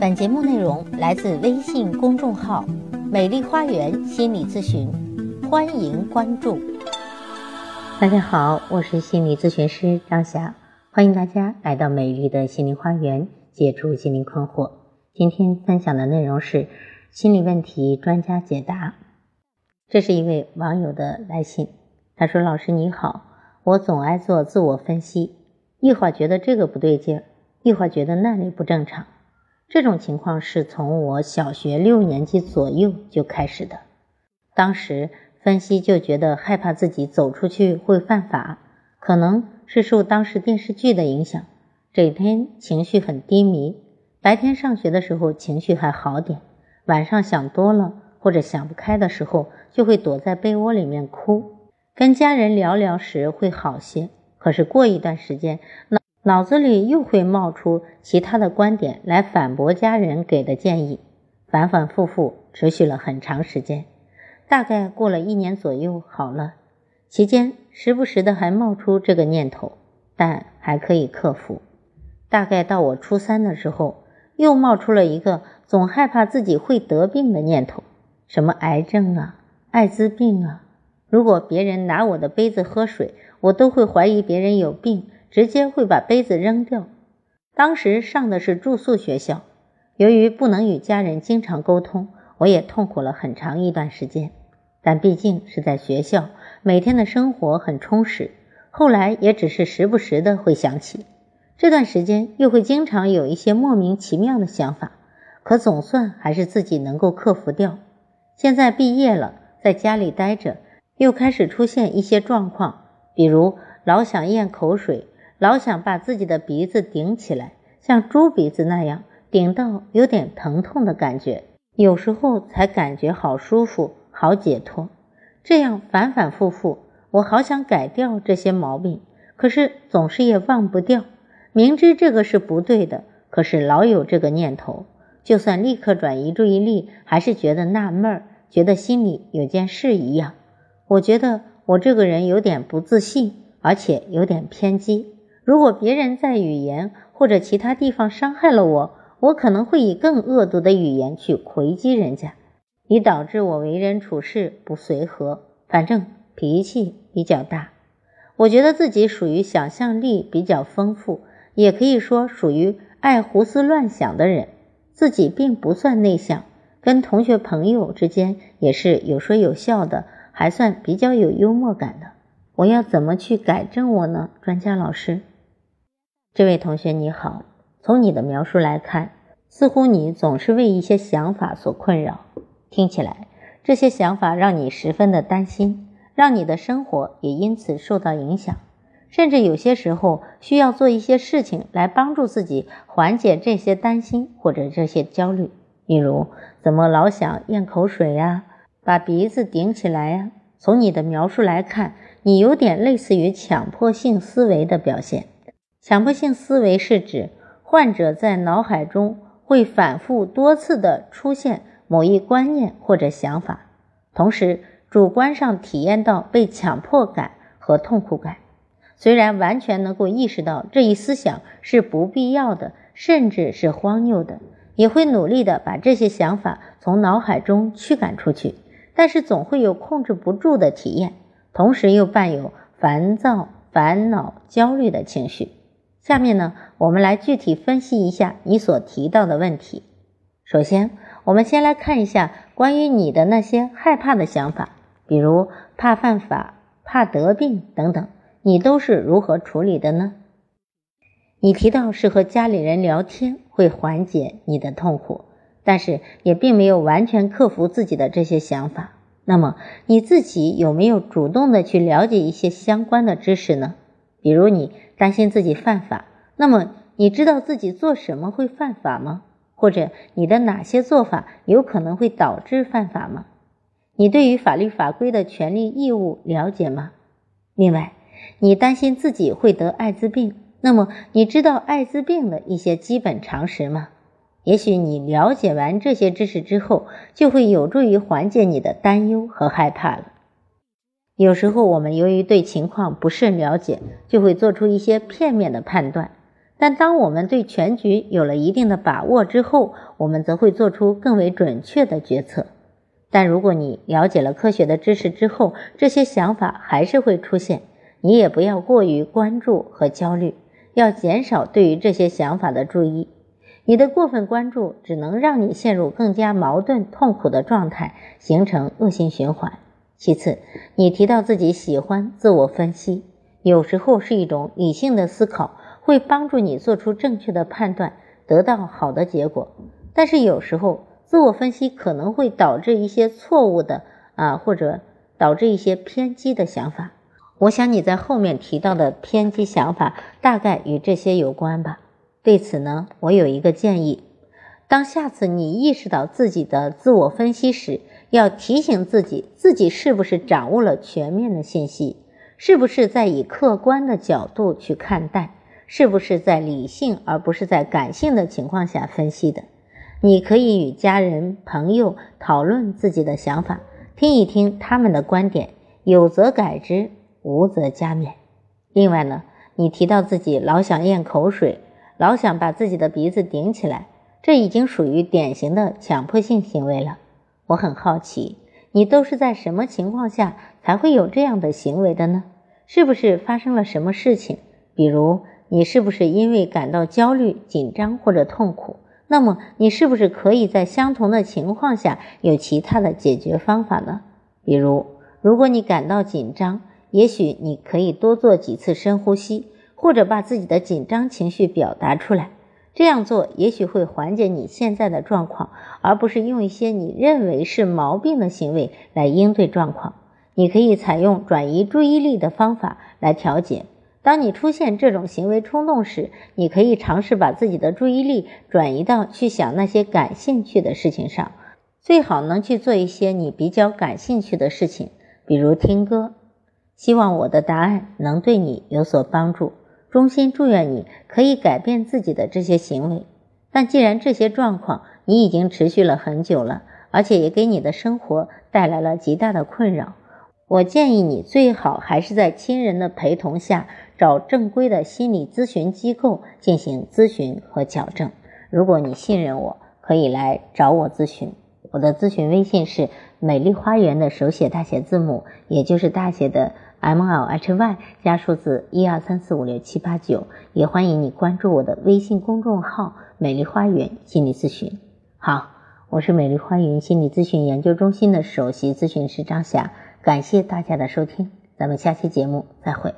本节目内容来自微信公众号“美丽花园心理咨询”，欢迎关注。大家好，我是心理咨询师张霞，欢迎大家来到美丽的心灵花园，解除心灵困惑。今天分享的内容是心理问题专家解答。这是一位网友的来信，他说：“老师你好，我总爱做自我分析，一会儿觉得这个不对劲儿，一会儿觉得那里不正常。”这种情况是从我小学六年级左右就开始的。当时分析就觉得害怕自己走出去会犯法，可能是受当时电视剧的影响，整天情绪很低迷。白天上学的时候情绪还好点，晚上想多了或者想不开的时候，就会躲在被窝里面哭。跟家人聊聊时会好些，可是过一段时间，那。脑子里又会冒出其他的观点来反驳家人给的建议，反反复复持续了很长时间，大概过了一年左右好了。期间时不时的还冒出这个念头，但还可以克服。大概到我初三的时候，又冒出了一个总害怕自己会得病的念头，什么癌症啊、艾滋病啊。如果别人拿我的杯子喝水，我都会怀疑别人有病。直接会把杯子扔掉。当时上的是住宿学校，由于不能与家人经常沟通，我也痛苦了很长一段时间。但毕竟是在学校，每天的生活很充实。后来也只是时不时的会想起，这段时间又会经常有一些莫名其妙的想法，可总算还是自己能够克服掉。现在毕业了，在家里待着，又开始出现一些状况，比如老想咽口水。老想把自己的鼻子顶起来，像猪鼻子那样顶到有点疼痛的感觉，有时候才感觉好舒服、好解脱。这样反反复复，我好想改掉这些毛病，可是总是也忘不掉。明知这个是不对的，可是老有这个念头，就算立刻转移注意力，还是觉得纳闷儿，觉得心里有件事一样。我觉得我这个人有点不自信，而且有点偏激。如果别人在语言或者其他地方伤害了我，我可能会以更恶毒的语言去回击人家，以导致我为人处事不随和，反正脾气比较大。我觉得自己属于想象力比较丰富，也可以说属于爱胡思乱想的人。自己并不算内向，跟同学朋友之间也是有说有笑的，还算比较有幽默感的。我要怎么去改正我呢？专家老师。这位同学你好，从你的描述来看，似乎你总是为一些想法所困扰。听起来，这些想法让你十分的担心，让你的生活也因此受到影响，甚至有些时候需要做一些事情来帮助自己缓解这些担心或者这些焦虑。比如，怎么老想咽口水呀，把鼻子顶起来呀？从你的描述来看，你有点类似于强迫性思维的表现。强迫性思维是指患者在脑海中会反复多次的出现某一观念或者想法，同时主观上体验到被强迫感和痛苦感。虽然完全能够意识到这一思想是不必要的，甚至是荒谬的，也会努力的把这些想法从脑海中驱赶出去，但是总会有控制不住的体验，同时又伴有烦躁、烦恼、焦虑的情绪。下面呢，我们来具体分析一下你所提到的问题。首先，我们先来看一下关于你的那些害怕的想法，比如怕犯法、怕得病等等，你都是如何处理的呢？你提到是和家里人聊天会缓解你的痛苦，但是也并没有完全克服自己的这些想法。那么你自己有没有主动的去了解一些相关的知识呢？比如你。担心自己犯法，那么你知道自己做什么会犯法吗？或者你的哪些做法有可能会导致犯法吗？你对于法律法规的权利义务了解吗？另外，你担心自己会得艾滋病，那么你知道艾滋病的一些基本常识吗？也许你了解完这些知识之后，就会有助于缓解你的担忧和害怕了。有时候我们由于对情况不甚了解，就会做出一些片面的判断，但当我们对全局有了一定的把握之后，我们则会做出更为准确的决策。但如果你了解了科学的知识之后，这些想法还是会出现，你也不要过于关注和焦虑，要减少对于这些想法的注意。你的过分关注只能让你陷入更加矛盾、痛苦的状态，形成恶性循环。其次，你提到自己喜欢自我分析，有时候是一种理性的思考。会帮助你做出正确的判断，得到好的结果。但是有时候自我分析可能会导致一些错误的啊，或者导致一些偏激的想法。我想你在后面提到的偏激想法大概与这些有关吧。对此呢，我有一个建议：当下次你意识到自己的自我分析时，要提醒自己，自己是不是掌握了全面的信息，是不是在以客观的角度去看待。是不是在理性而不是在感性的情况下分析的？你可以与家人、朋友讨论自己的想法，听一听他们的观点，有则改之，无则加勉。另外呢，你提到自己老想咽口水，老想把自己的鼻子顶起来，这已经属于典型的强迫性行为了。我很好奇，你都是在什么情况下才会有这样的行为的呢？是不是发生了什么事情？比如？你是不是因为感到焦虑、紧张或者痛苦？那么你是不是可以在相同的情况下有其他的解决方法呢？比如，如果你感到紧张，也许你可以多做几次深呼吸，或者把自己的紧张情绪表达出来。这样做也许会缓解你现在的状况，而不是用一些你认为是毛病的行为来应对状况。你可以采用转移注意力的方法来调节。当你出现这种行为冲动时，你可以尝试把自己的注意力转移到去想那些感兴趣的事情上，最好能去做一些你比较感兴趣的事情，比如听歌。希望我的答案能对你有所帮助，衷心祝愿你可以改变自己的这些行为。但既然这些状况你已经持续了很久了，而且也给你的生活带来了极大的困扰，我建议你最好还是在亲人的陪同下。找正规的心理咨询机构进行咨询和矫正。如果你信任我，可以来找我咨询。我的咨询微信是“美丽花园”的手写大写字母，也就是大写的 M L H Y 加数字一二三四五六七八九。也欢迎你关注我的微信公众号“美丽花园心理咨询”。好，我是美丽花园心理咨询研究中心的首席咨询师张霞，感谢大家的收听，咱们下期节目再会。